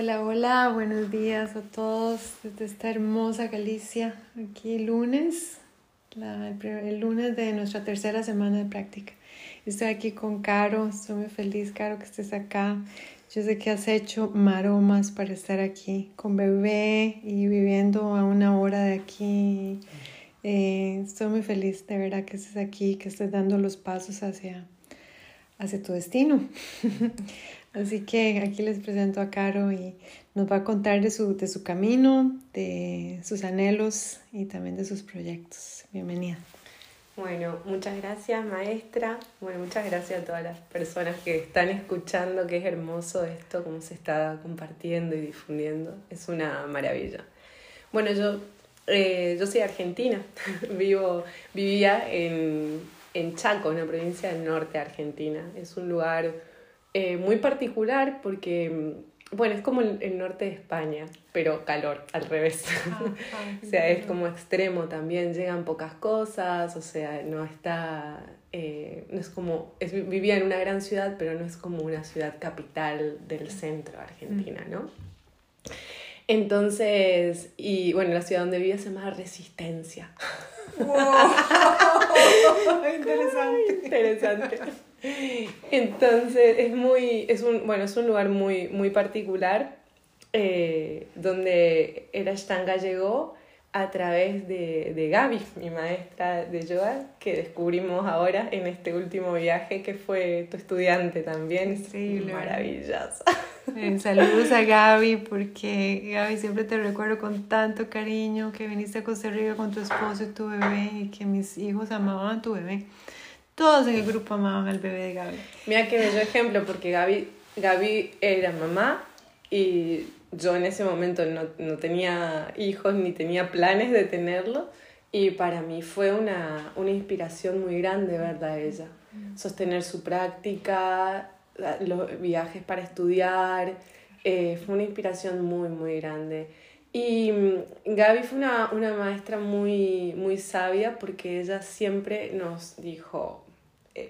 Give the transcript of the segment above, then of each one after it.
Hola, hola, buenos días a todos desde esta hermosa Galicia, aquí lunes, el, lunes de nuestra tercera semana de práctica. Estoy aquí con Caro, estoy muy feliz, Caro, que estés acá. Yo sé que has hecho maromas para estar aquí con bebé y viviendo a una hora de aquí. Eh, estoy muy feliz de verdad que estés aquí, que estés dando los pasos hacia, hacia tu destino. Así que aquí les presento a Caro y nos va a contar de su, de su camino, de sus anhelos y también de sus proyectos. Bienvenida. Bueno, muchas gracias maestra. Bueno, muchas gracias a todas las personas que están escuchando, que es hermoso esto, cómo se está compartiendo y difundiendo. Es una maravilla. Bueno, yo, eh, yo soy argentina, Vivo, vivía en, en Chaco, una provincia del norte de Argentina. Es un lugar eh, muy particular porque, mm, bueno, es como el, norte de España, pero calor, al revés. Ah, ah, o sea, es como extremo también, llegan pocas cosas, o sea, no está, eh, no es como, es, vivía en una gran ciudad, pero no es como una ciudad capital del centro de Argentina, mm. ¿no? Entonces, y bueno, la ciudad donde vivía se llama Resistencia. ¡Wow! Interesante. Entonces es muy, es un, bueno, es un lugar muy, muy particular eh, donde el Ashtanga llegó a través de, de Gaby, mi maestra de yoga, que descubrimos ahora en este último viaje, que fue tu estudiante también. Increíble. Maravillosa. Eh, saludos a Gaby, porque Gaby siempre te recuerdo con tanto cariño que viniste a Costa Rica con tu esposo y tu bebé y que mis hijos amaban a tu bebé. Todos en el grupo amaban al bebé de Gaby. Mira qué bello ejemplo, porque Gaby, Gaby era mamá y yo en ese momento no, no tenía hijos ni tenía planes de tenerlo. Y para mí fue una, una inspiración muy grande verla a ella. Sostener su práctica, los viajes para estudiar, eh, fue una inspiración muy, muy grande. Y mm, Gaby fue una, una maestra muy, muy sabia porque ella siempre nos dijo,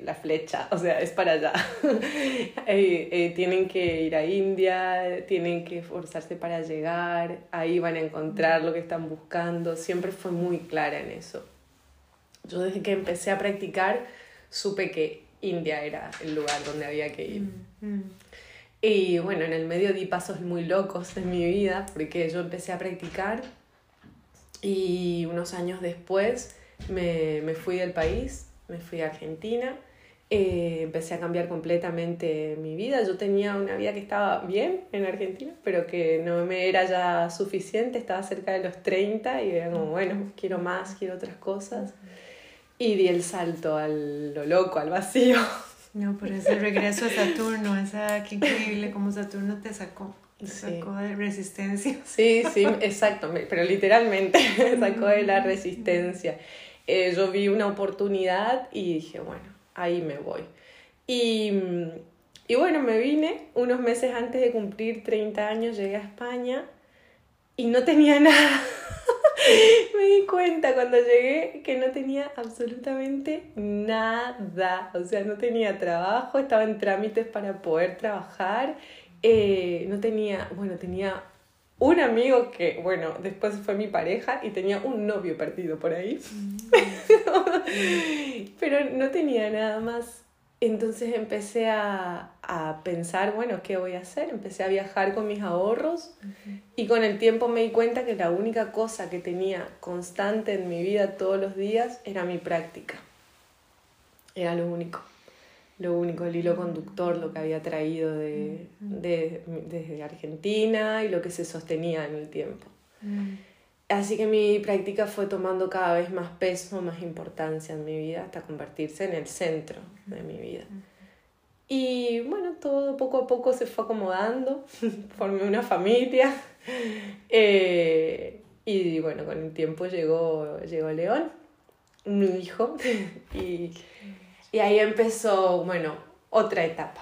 la flecha, o sea, es para allá. Eh, eh, tienen que ir a India, tienen que esforzarse para llegar, ahí van a encontrar lo que están buscando. Siempre fue muy clara en eso. Yo desde que empecé a practicar supe que India era el lugar donde había que ir. Mm, mm. Y bueno, en el medio di pasos muy locos en mi vida porque yo empecé a practicar y unos años después me, me fui del país me fui a Argentina, eh, empecé a cambiar completamente mi vida. Yo tenía una vida que estaba bien en Argentina, pero que no me era ya suficiente, estaba cerca de los 30 y era como, bueno, quiero más, quiero otras cosas. Y di el salto a lo loco, al vacío. No, por ese regreso a Saturno, esa, qué increíble como Saturno te sacó. Te sacó de resistencia. Sí, sí, exacto, pero literalmente sacó de la resistencia. Eh, yo vi una oportunidad y dije, bueno, ahí me voy. Y, y bueno, me vine unos meses antes de cumplir 30 años, llegué a España y no tenía nada. me di cuenta cuando llegué que no tenía absolutamente nada. O sea, no tenía trabajo, estaba en trámites para poder trabajar. Eh, no tenía, bueno, tenía un amigo que, bueno, después fue mi pareja y tenía un novio perdido por ahí. Mm. Pero no tenía nada más. Entonces empecé a, a, pensar, bueno, ¿qué voy a hacer? Empecé a viajar con mis ahorros y con el tiempo me di cuenta que la única cosa que tenía constante en mi vida todos los días era mi práctica. Era lo único lo único, el hilo conductor, lo que había traído de, de, desde Argentina y lo que se sostenía en el tiempo. Mm. Así que mi práctica fue tomando cada vez más peso, más importancia en mi vida, hasta convertirse en el centro de mi vida. Y bueno, todo poco a poco se fue acomodando, formé una familia eh, y bueno, con el tiempo llegó, llegó León, mi hijo, y y ahí empezó, bueno, otra etapa.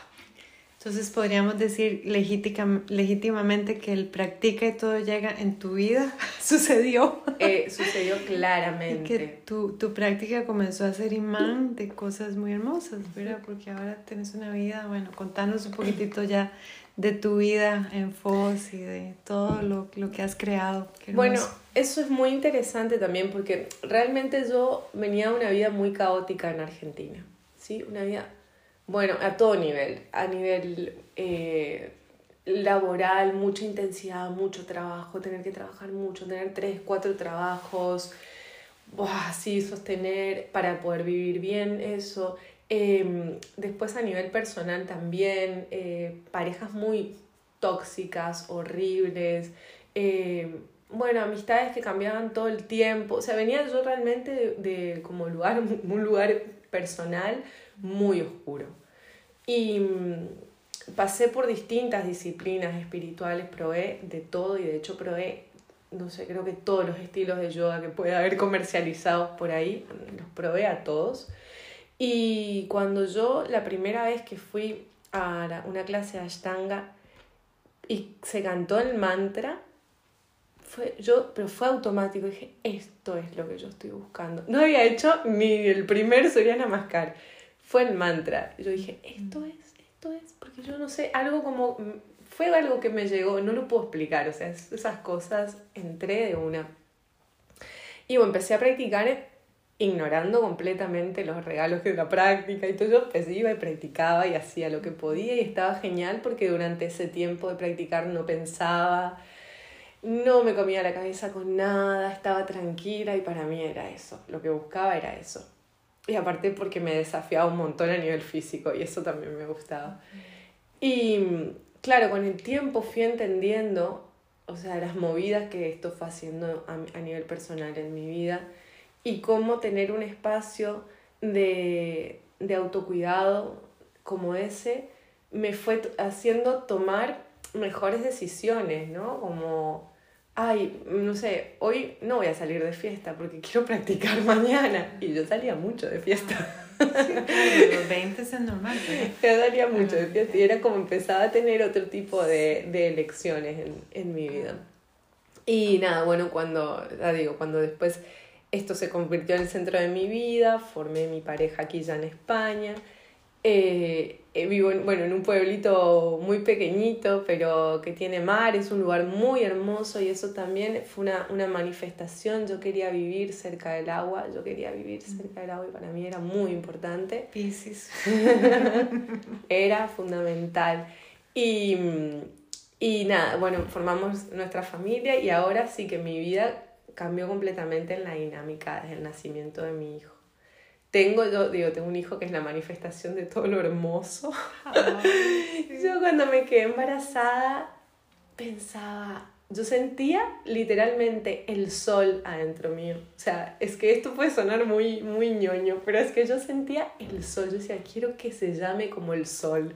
Entonces podríamos decir legítimamente que el practica y todo llega en tu vida. Sucedió. Eh, sucedió claramente. Y que tu, tu práctica comenzó a ser imán de cosas muy hermosas, ¿verdad? Porque ahora tienes una vida, bueno, contanos un poquitito ya de tu vida en FOS y de todo lo, lo que has creado. Bueno, eso es muy interesante también porque realmente yo venía de una vida muy caótica en Argentina, ¿sí? Una vida bueno, a todo nivel, a nivel eh, laboral, mucha intensidad, mucho trabajo, tener que trabajar mucho, tener tres, cuatro trabajos, así sostener para poder vivir bien eso. Em, después a nivel personal también, eh, parejas muy tóxicas, horribles, em, bueno, amistades que cambiaban todo el tiempo, o sea, venía yo realmente de, de como lugar, un lugar personal muy oscuro. Y mm, pasé por distintas disciplinas espirituales, probé de todo y de hecho probé, no sé, creo que todos los estilos de yoga que pueda haber comercializados por ahí, los probé a todos. Y cuando yo la primera vez que fui a una clase de Ashtanga y se cantó el mantra, fue yo, pero fue automático, dije, esto es lo que yo estoy buscando. No había hecho ni el primer Surya Namaskar fue el mantra. Yo dije, esto es, esto es, porque yo no sé, algo como, fue algo que me llegó, no lo puedo explicar, o sea, esas cosas entré de una. Y bueno, empecé a practicar ignorando completamente los regalos de la práctica y todo yo pues iba y practicaba y hacía lo que podía y estaba genial porque durante ese tiempo de practicar no pensaba, no me comía la cabeza con nada, estaba tranquila y para mí era eso, lo que buscaba era eso. Y aparte porque me desafiaba un montón a nivel físico y eso también me gustaba. Y claro, con el tiempo fui entendiendo, o sea, las movidas que esto fue haciendo a, nivel personal en mi vida y cómo tener un espacio de, de autocuidado como ese me fue haciendo tomar mejores decisiones, ¿no? Como ay, no sé, hoy no voy a salir de fiesta porque quiero practicar mañana. Y yo salía mucho de fiesta. Sí, los 20 es normal. Yo salía mucho de fiesta y era como empezaba a tener otro tipo de, de elecciones en, en mi vida. Y nada, bueno, cuando, ya digo, cuando después esto se convirtió en el centro de mi vida, formé mi pareja aquí ya en España eh, vivo en, bueno, en un pueblito muy pequeñito, pero que tiene mar, es un lugar muy hermoso y eso también fue una, una manifestación. Yo quería vivir cerca del agua, yo quería vivir cerca del agua y para mí era muy importante. Piscis. era fundamental. Y, y nada, bueno, formamos nuestra familia y ahora sí que mi vida cambió completamente en la dinámica desde el nacimiento de mi hijo. Tengo, yo digo, tengo un hijo que es la manifestación de todo lo hermoso. yo cuando me quedé embarazada pensaba, yo sentía literalmente el sol adentro mío. O sea, es que esto puede sonar muy, muy ñoño, pero es que yo sentía el sol. Yo decía, quiero que se llame como el sol.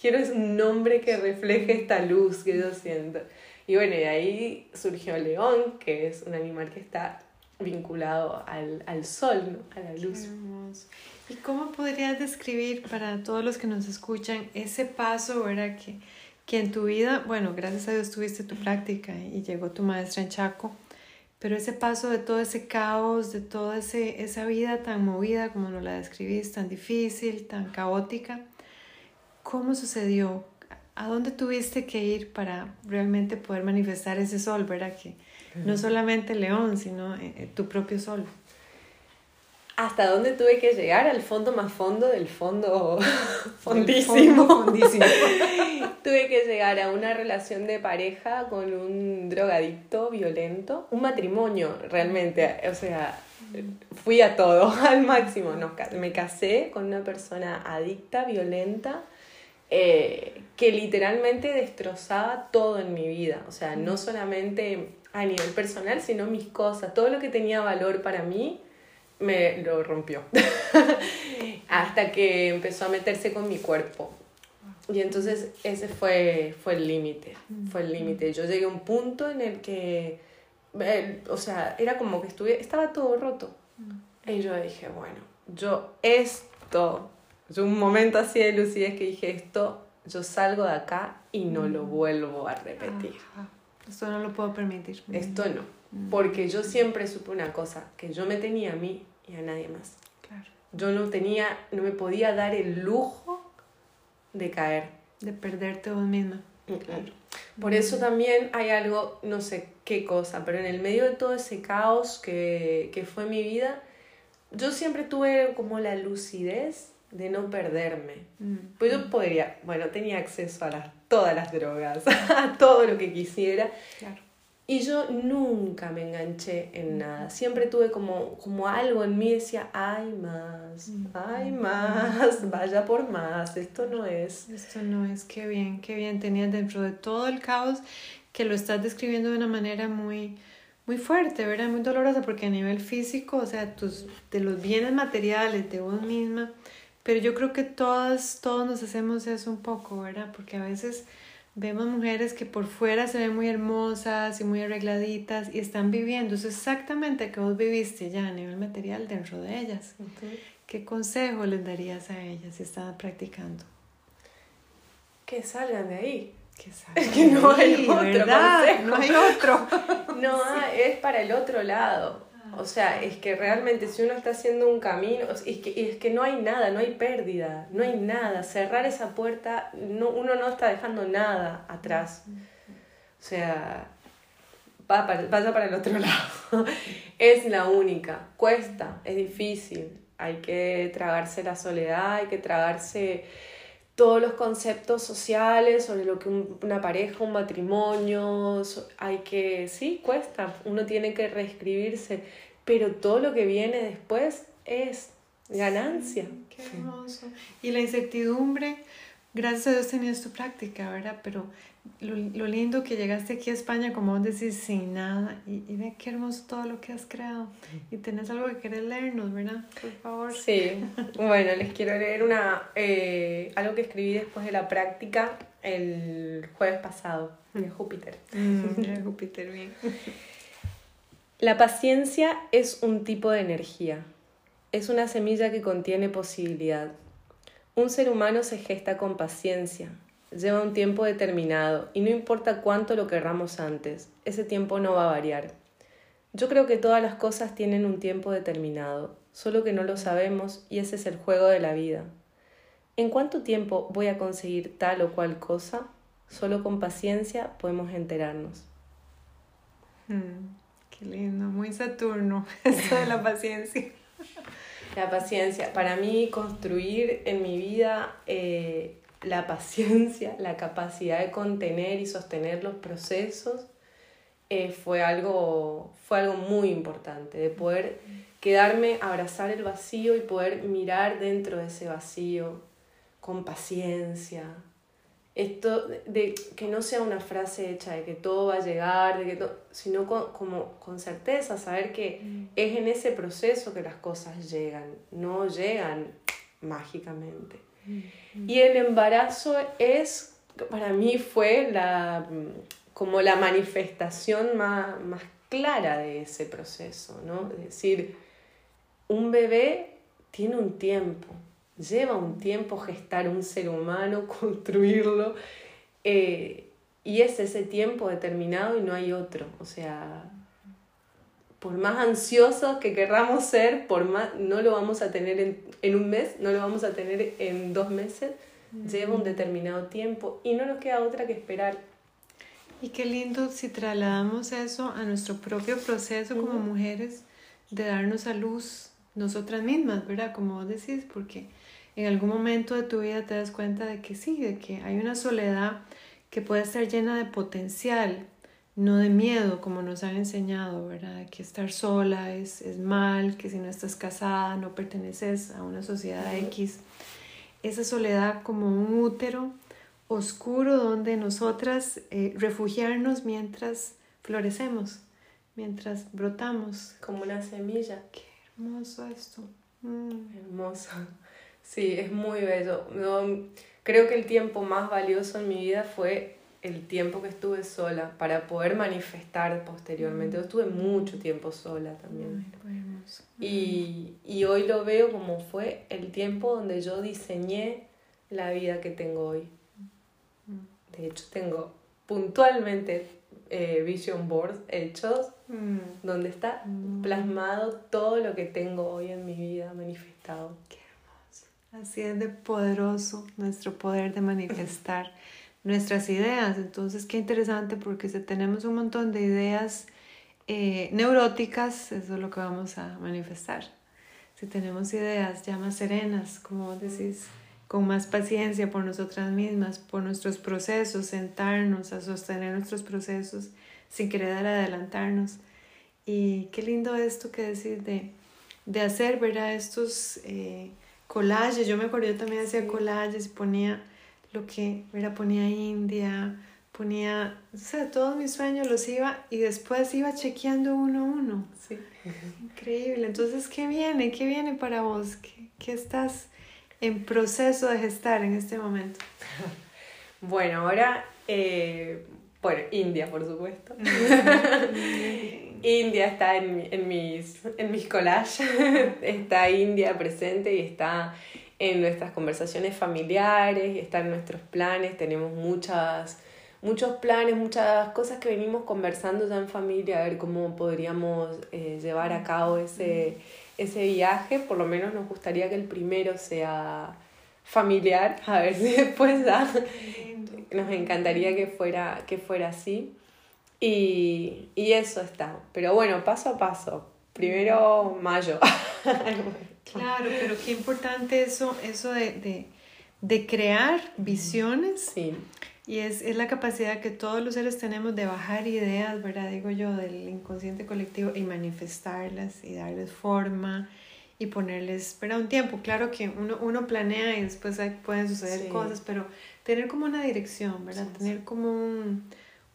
Quiero un nombre que refleje esta luz que yo siento. Y bueno, de ahí surgió león, que es un animal que está vinculado al, al sol, a la luz. ¿Y cómo podrías describir para todos los que nos escuchan ese paso, ¿verdad? Que, que en tu vida, bueno, gracias a Dios tuviste tu práctica y llegó tu maestra en Chaco, pero ese paso de todo ese caos, de toda ese, esa vida tan movida como nos la describís, tan difícil, tan caótica, ¿cómo sucedió? ¿A dónde tuviste que ir para realmente poder manifestar ese sol, verdad? Que, no solamente León, sino eh, eh, tu propio sol. ¿Hasta dónde tuve que llegar? Al fondo más fondo del fondo fondísimo. fondísimo. tuve que llegar a una relación de pareja con un drogadicto violento, un matrimonio realmente, o sea, fui a todo, al máximo. me casé con una persona adicta, violenta, eh, que literalmente destrozaba todo en mi vida. O sea, no solamente a nivel personal, sino mis cosas. Todo lo que tenía valor para mí me lo rompió. Hasta que empezó a meterse con mi cuerpo. Y entonces ese fue, fue el límite, fue el límite. Yo llegué a un punto en el que, eh, o sea, era como que estuve, estaba todo roto. Y yo dije, bueno, yo esto, yo un momento así de lucidez que dije, esto yo salgo de acá y no lo vuelvo a repetir. Esto no lo puedo permitir. Esto no. Porque yo siempre supe una cosa, que yo me tenía a mí y a nadie más. Claro. Yo no tenía, no me podía dar el lujo de caer. De perderte vos misma. Claro. Por eso también hay algo, no sé qué cosa, pero en el medio de todo ese caos que, que fue mi vida, yo siempre tuve como la lucidez de no perderme. Mm. Pues yo podría, bueno, tenía acceso a las, todas las drogas, a todo lo que quisiera. Y yo nunca me enganché en nada. Siempre tuve como, como algo en mí, decía, hay más, hay más, vaya por más, esto no es. Esto no es, qué bien, qué bien. Tenías dentro de todo el caos que lo estás describiendo de una manera muy, muy fuerte, ¿verdad? Muy dolorosa, porque a nivel físico, o sea, tus, de los bienes materiales de vos misma, pero yo creo que todas, todos nos hacemos eso un poco, ¿verdad? Porque a veces vemos mujeres que por fuera se ven muy hermosas y muy arregladitas y están viviendo eso exactamente que vos viviste ya a nivel material dentro de ellas. ¿Qué consejo les darías a ellas si están practicando? Que salgan de ahí. Que salgan que no hay otro ¿verdad? No hay otro. no, es para el otro lado. O sea, es que realmente si uno está haciendo un camino, es que, es que no hay nada, no hay pérdida, no hay nada. Cerrar esa puerta, no, uno no está dejando nada atrás. O sea, va para, vaya para el otro lado. es la única. Cuesta, es difícil. Hay que tragarse la soledad, hay que tragarse todos los conceptos sociales sobre lo que una pareja, un matrimonio, hay que, sí, cuesta, uno tiene que reescribirse pero todo lo que viene después es ganancia. qué hermoso. Y la incertidumbre, gracias a Dios tenías tu práctica, ¿verdad? Pero lo, lo, lindo que llegaste aquí a España, como vos decís, sin nada, y, y ve qué hermoso todo lo que has creado. Y tenés algo que querés leernos, ¿verdad? Por favor. Sí, bueno, les quiero leer una, eh, algo que escribí después de la práctica el jueves pasado, de Júpiter. Mm, de Júpiter, bien. La paciencia es un tipo de energía. Es una semilla que contiene posibilidad. Un ser humano se gesta con paciencia. Lleva un tiempo determinado y no importa cuánto lo querramos antes, ese tiempo no va a variar. Yo creo que todas las cosas tienen un tiempo determinado, solo que no lo sabemos y ese es el juego de la vida. ¿En cuánto tiempo voy a conseguir tal o cual cosa? Solo con paciencia podemos enterarnos. Hmm. Qué lindo, muy Saturno, eso de la paciencia. La paciencia. Para mí, construir en mi vida eh, la paciencia, la capacidad de contener y sostener los procesos, eh, fue, algo, fue algo muy importante, de poder quedarme, abrazar el vacío y poder mirar dentro de ese vacío con paciencia, esto de, que no sea una frase hecha de que todo va a llegar, de que sino con, como con certeza, saber que mm. es en ese proceso que las cosas llegan, no llegan mágicamente. Y el embarazo es, para mí fue la, como la manifestación más, más clara de ese proceso, ¿no? Es decir, un bebé tiene un tiempo, lleva un tiempo gestar un ser humano, construirlo, eh, y es ese tiempo determinado y no hay otro. O sea, por más ansiosos que querramos ser, por más, no lo vamos a tener en, en un mes, no lo vamos a tener en dos meses, lleva un determinado tiempo y no nos queda otra que esperar. Y qué lindo si trasladamos eso a nuestro propio proceso como mujeres de darnos a luz nosotras mismas, ¿verdad? Como vos decís, porque en algún momento de tu vida te das cuenta de que sí, de que hay una soledad que puede estar llena de potencial, no de miedo, como nos han enseñado, ¿verdad? Que estar sola es, es mal, que si no estás casada no perteneces a una sociedad X. Esa soledad como un útero oscuro donde nosotras eh, refugiarnos mientras florecemos, mientras brotamos. Como una semilla. Qué hermoso esto. Mm. Hermoso. Sí, es muy bello. creo que el tiempo más valioso en mi vida fue el tiempo que estuve sola para poder manifestar posteriormente. Yo estuve mucho tiempo sola también. y, y hoy lo veo como fue el tiempo donde yo diseñé la vida que tengo hoy. De hecho, tengo puntualmente eh, vision boards hechos Mm. donde está Mm. plasmado todo lo que tengo hoy en mi vida manifestado. Así es de poderoso nuestro poder de manifestar nuestras ideas. Entonces, qué interesante porque si tenemos un montón de ideas eh, neuróticas, eso es lo que vamos a manifestar. Si tenemos ideas ya más serenas, como vos decís, con más paciencia por nosotras mismas, por nuestros procesos, sentarnos a sostener nuestros procesos sin querer adelantarnos. Y qué lindo esto que decís de, de hacer, ¿verdad? Estos... Eh, collages, yo me acuerdo, yo también hacía collages y ponía lo que, mira, ponía India, ponía, o sea, todos mis sueños los iba y después iba chequeando uno a uno. Sí. Increíble. Entonces, ¿qué viene? ¿Qué viene para vos? ¿Qué, qué estás en proceso de gestar en este momento? Bueno, ahora, eh, bueno, India, por supuesto. India está en, mi- en mis, en mis collages, está India presente y está en nuestras conversaciones familiares, está en nuestros planes, tenemos muchas, muchos planes, muchas cosas que venimos conversando ya en familia, a ver cómo podríamos eh, llevar a cabo ese, ese viaje, por lo menos nos gustaría que el primero sea familiar, a ver si después ya nos encantaría que fuera, que fuera así. Y, y eso está. Pero bueno, paso a paso. Primero mayo. Claro, pero qué importante eso, eso de, de, de crear visiones Sí, Y es, es la capacidad que todos los seres tenemos de bajar ideas, ¿verdad? Digo yo, del inconsciente colectivo y manifestarlas y darles forma y ponerles, ¿verdad? Un tiempo. Claro que uno, uno planea y después hay- pueden suceder Sí. cosas, pero tener como una dirección, ¿verdad? Sí, tener como un,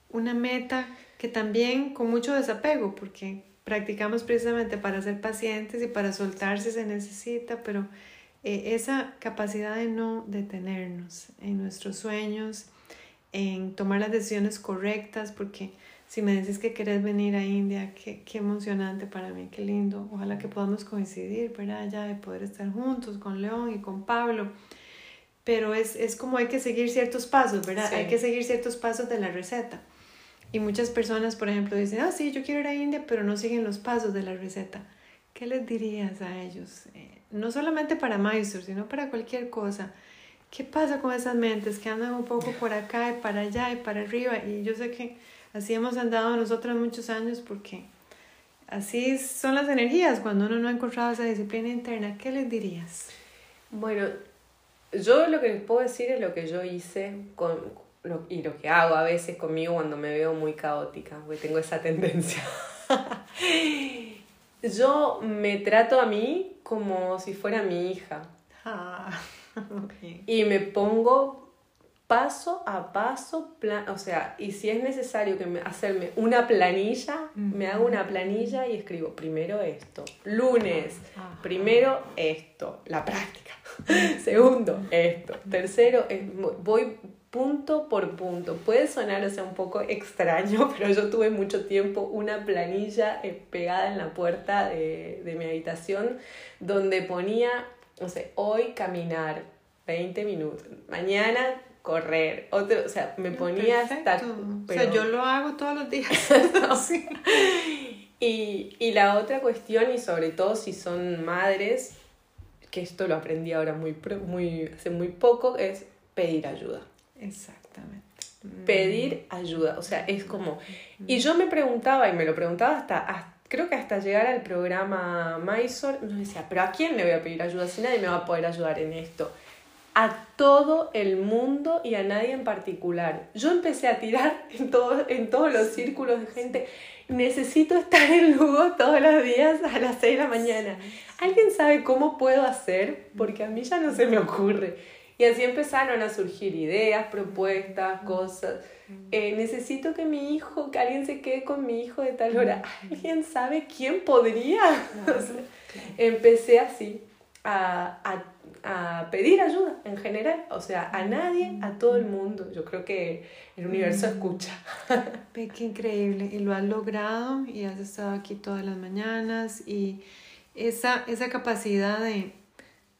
una meta que también con mucho desapego, porque practicamos precisamente para ser pacientes y para soltar si se necesita, pero eh, esa capacidad de no detenernos en nuestros sueños, en tomar las decisiones correctas, porque si me dices que querés venir a India, qué, qué emocionante para mí, qué lindo. Ojalá que podamos coincidir, ¿verdad? Ya de poder estar juntos con León y con Pablo. Pero es, es como hay que seguir ciertos pasos, ¿verdad? Sí. Hay que seguir ciertos pasos de la receta. Y muchas personas, por ejemplo, dicen, ah, sí, yo quiero ir a India, pero no siguen los pasos de la receta. ¿Qué les dirías a ellos? Eh, no solamente para Mysore, sino para cualquier cosa. ¿Qué pasa con esas mentes que andan un poco por acá y para allá y para arriba? Y yo sé que así hemos andado nosotros muchos años porque así son las energías cuando uno no ha encontrado esa disciplina interna. ¿Qué les dirías? Bueno, yo lo que les puedo decir es lo que yo hice con, lo- y lo que hago a veces conmigo cuando me veo muy caótica, porque tengo esa tendencia. yo me trato a mí como si fuera mi hija Ah, y me pongo paso a paso, plan, o sea, y si es necesario que me, hacerme una planilla, me hago una planilla y escribo primero esto, lunes. Primero, esto, la práctica. Segundo, esto. Tercero, voy punto por punto. Puede sonar, o sea, un poco extraño, pero yo tuve mucho tiempo una planilla eh, pegada en la puerta de, de mi habitación donde ponía, no sé, hoy caminar 20 minutos, mañana correr, otro, o sea, me ponía hasta... Perfecto. O sea, yo lo hago todos los días. Sí. y, y la otra cuestión, y sobre todo si son madres, que esto lo aprendí ahora muy, muy, hace muy poco, es pedir ayuda. Exactamente. Pedir ayuda, o sea, es como... Y yo me preguntaba, y me lo preguntaba hasta, hasta- creo que hasta llegar al programa Mysore, me decía, pero ¿a quién le voy a pedir ayuda si nadie me va a poder ayudar en esto? A todo el mundo y a nadie en particular. Yo empecé a tirar en, todo, en todos los círculos de gente. Necesito estar en Lugo todos los días a las 6 de la mañana. ¿Alguien sabe cómo puedo hacer? Porque a mí ya no se me ocurre. Y así empezaron a surgir ideas, propuestas, cosas. Eh, necesito que mi hijo, que alguien se quede con mi hijo de tal hora. ¿Alguien sabe quién podría? O sea, empecé así a, a, a pedir ayuda en general. O sea, a nadie, a todo el mundo. Yo creo que el universo escucha. Ve qué increíble. Y lo has logrado y has estado aquí todas las mañanas y esa, esa capacidad de,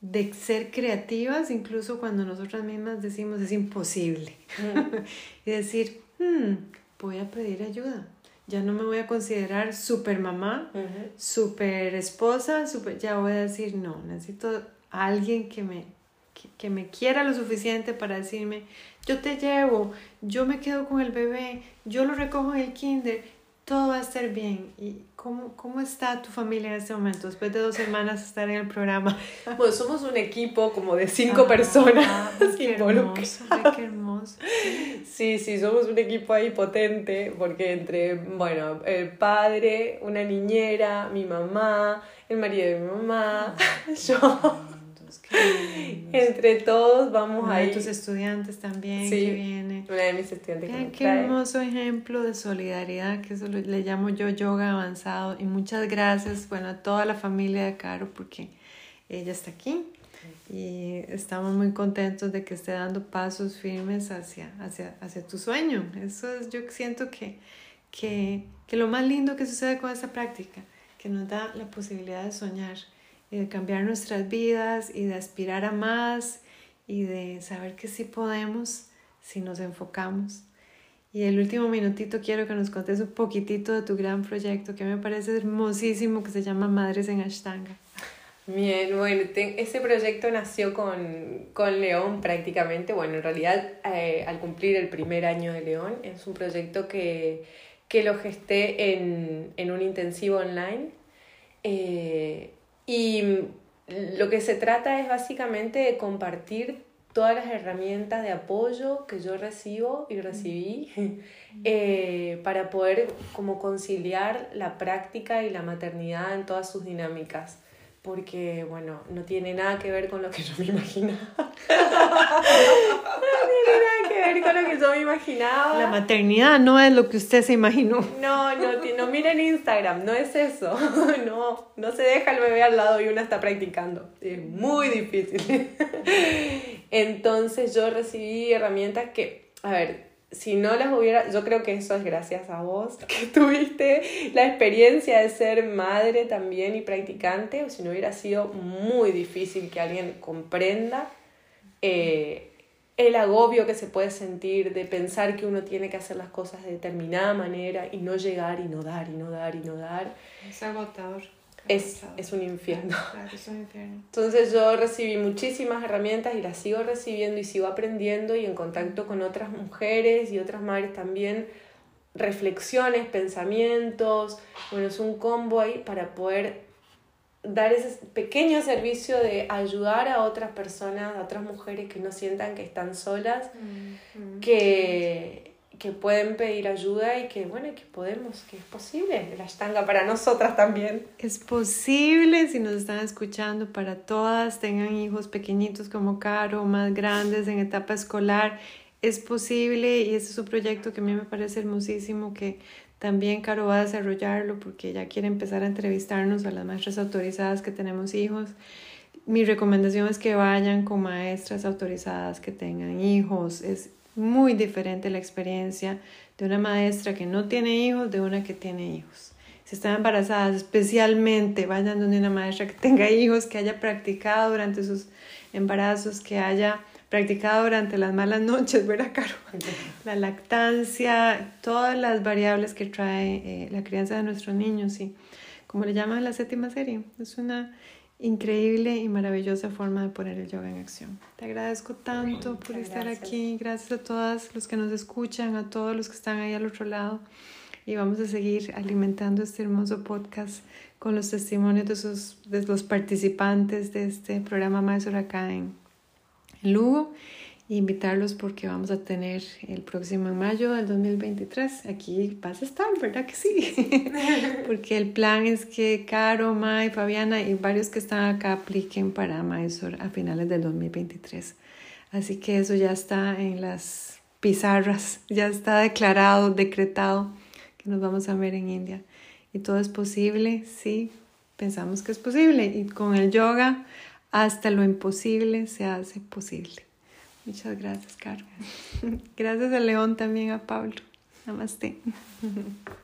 de ser creativas, incluso cuando nosotras mismas decimos es imposible. y decir, hmm, voy a pedir ayuda. Ya no me voy a considerar super mamá, super esposa, super, ya voy a decir, no, necesito a alguien que me, que me quiera lo suficiente para decirme, yo te llevo, yo me quedo con el bebé, yo lo recojo en el kinder, todo va a estar bien. ¿Y cómo, cómo está tu familia en este momento, después de dos semanas estar en el programa? Pues somos un equipo como de cinco personas. qué hermoso, qué hermoso. Sí, sí, somos un equipo ahí potente, porque entre, bueno, el padre, una niñera, mi mamá, el marido de mi mamá, yo entre todos vamos ahí. De tus estudiantes también que viene. Una de mis estudiantes que Qué hermoso ejemplo de solidaridad, que eso le llamo yo yoga avanzado. Y muchas gracias, bueno, a toda la familia de Caro, porque ella está aquí. Y estamos muy contentos de que esté dando pasos firmes hacia, hacia, hacia tu sueño. Eso es, yo siento que, que, que lo más lindo que sucede con esta práctica, que nos da la posibilidad de soñar de cambiar nuestras vidas y de aspirar a más y de saber que sí podemos si nos enfocamos. Y el último minutito quiero que nos contes un poquitito de tu gran proyecto que me parece hermosísimo que se llama Madres en Ashtanga. Bien, bueno, ese proyecto nació con, con, León prácticamente. Bueno, en realidad eh, al cumplir el primer año de León es un proyecto que, que lo gesté en, en un intensivo online. Eh, y lo que se trata es básicamente de compartir todas las herramientas de apoyo que yo recibo y recibí eh, para poder como conciliar la práctica y la maternidad en todas sus dinámicas porque, bueno, no tiene nada que ver con lo que yo me imaginaba. no tiene nada que ver con lo que yo me imaginaba. La maternidad no es lo que usted se imaginó. No, no, no miren Instagram, no es eso. No, no se deja el bebé al lado y uno está practicando. Es muy difícil. Entonces yo recibí herramientas que, a ver, si no las hubiera, yo creo que eso es gracias a vos, que tuviste la experiencia de ser madre también y practicante, o si no hubiera sido muy difícil que alguien comprenda eh, el agobio que se puede sentir de pensar que uno tiene que hacer las cosas de determinada manera y no llegar y no dar y no dar y no dar. Es agotador es, es, un infierno. Entonces yo recibí muchísimas herramientas y las sigo recibiendo y sigo aprendiendo y en contacto con otras mujeres y otras madres también, reflexiones, pensamientos, bueno, es un combo ahí para poder dar ese pequeño servicio de ayudar a otras personas, a otras mujeres que no sientan que están solas, mm, mm. que que pueden pedir ayuda y que, bueno, que podemos, que es posible, la estanga para nosotras también. Es posible, si nos están escuchando, para todas, tengan hijos pequeñitos como Caro, más grandes en etapa escolar, es posible y este es un proyecto que a mí me parece hermosísimo, que también Caro va a desarrollarlo porque ya quiere empezar a entrevistarnos a las maestras autorizadas que tenemos hijos. Mi recomendación es que vayan con maestras autorizadas que tengan hijos. Es muy diferente la experiencia de una maestra que no tiene hijos de una que tiene hijos. Si están embarazadas, especialmente vayan donde una maestra que tenga hijos, que haya practicado durante sus embarazos, que haya practicado durante las malas noches, ¿verdad, Caro? La lactancia, todas las variables que trae eh, la crianza de nuestros niños, y como le llaman la séptima serie, es una increíble y maravillosa forma de poner el yoga en acción. Te agradezco tanto por estar aquí. Gracias a todos los que nos escuchan, a todos los que están ahí al otro lado. Y vamos a seguir alimentando este hermoso podcast con los testimonios de, sus, de los participantes de este programa Maestro acá en Lugo invitarlos porque vamos a tener el próximo mayo del 2023. Aquí vas a estar, ¿verdad que sí? porque el plan es que Caro, Mai, Fabiana y varios que están acá apliquen para Mysore a finales del 2023. Así que eso ya está en las pizarras, ya está declarado, decretado que nos vamos a ver en India. Y todo es posible, sí, pensamos que es posible. Y con el yoga, hasta lo imposible se hace posible. Muchas gracias, Carmen. Gracias a León también, a Pablo. Namaste.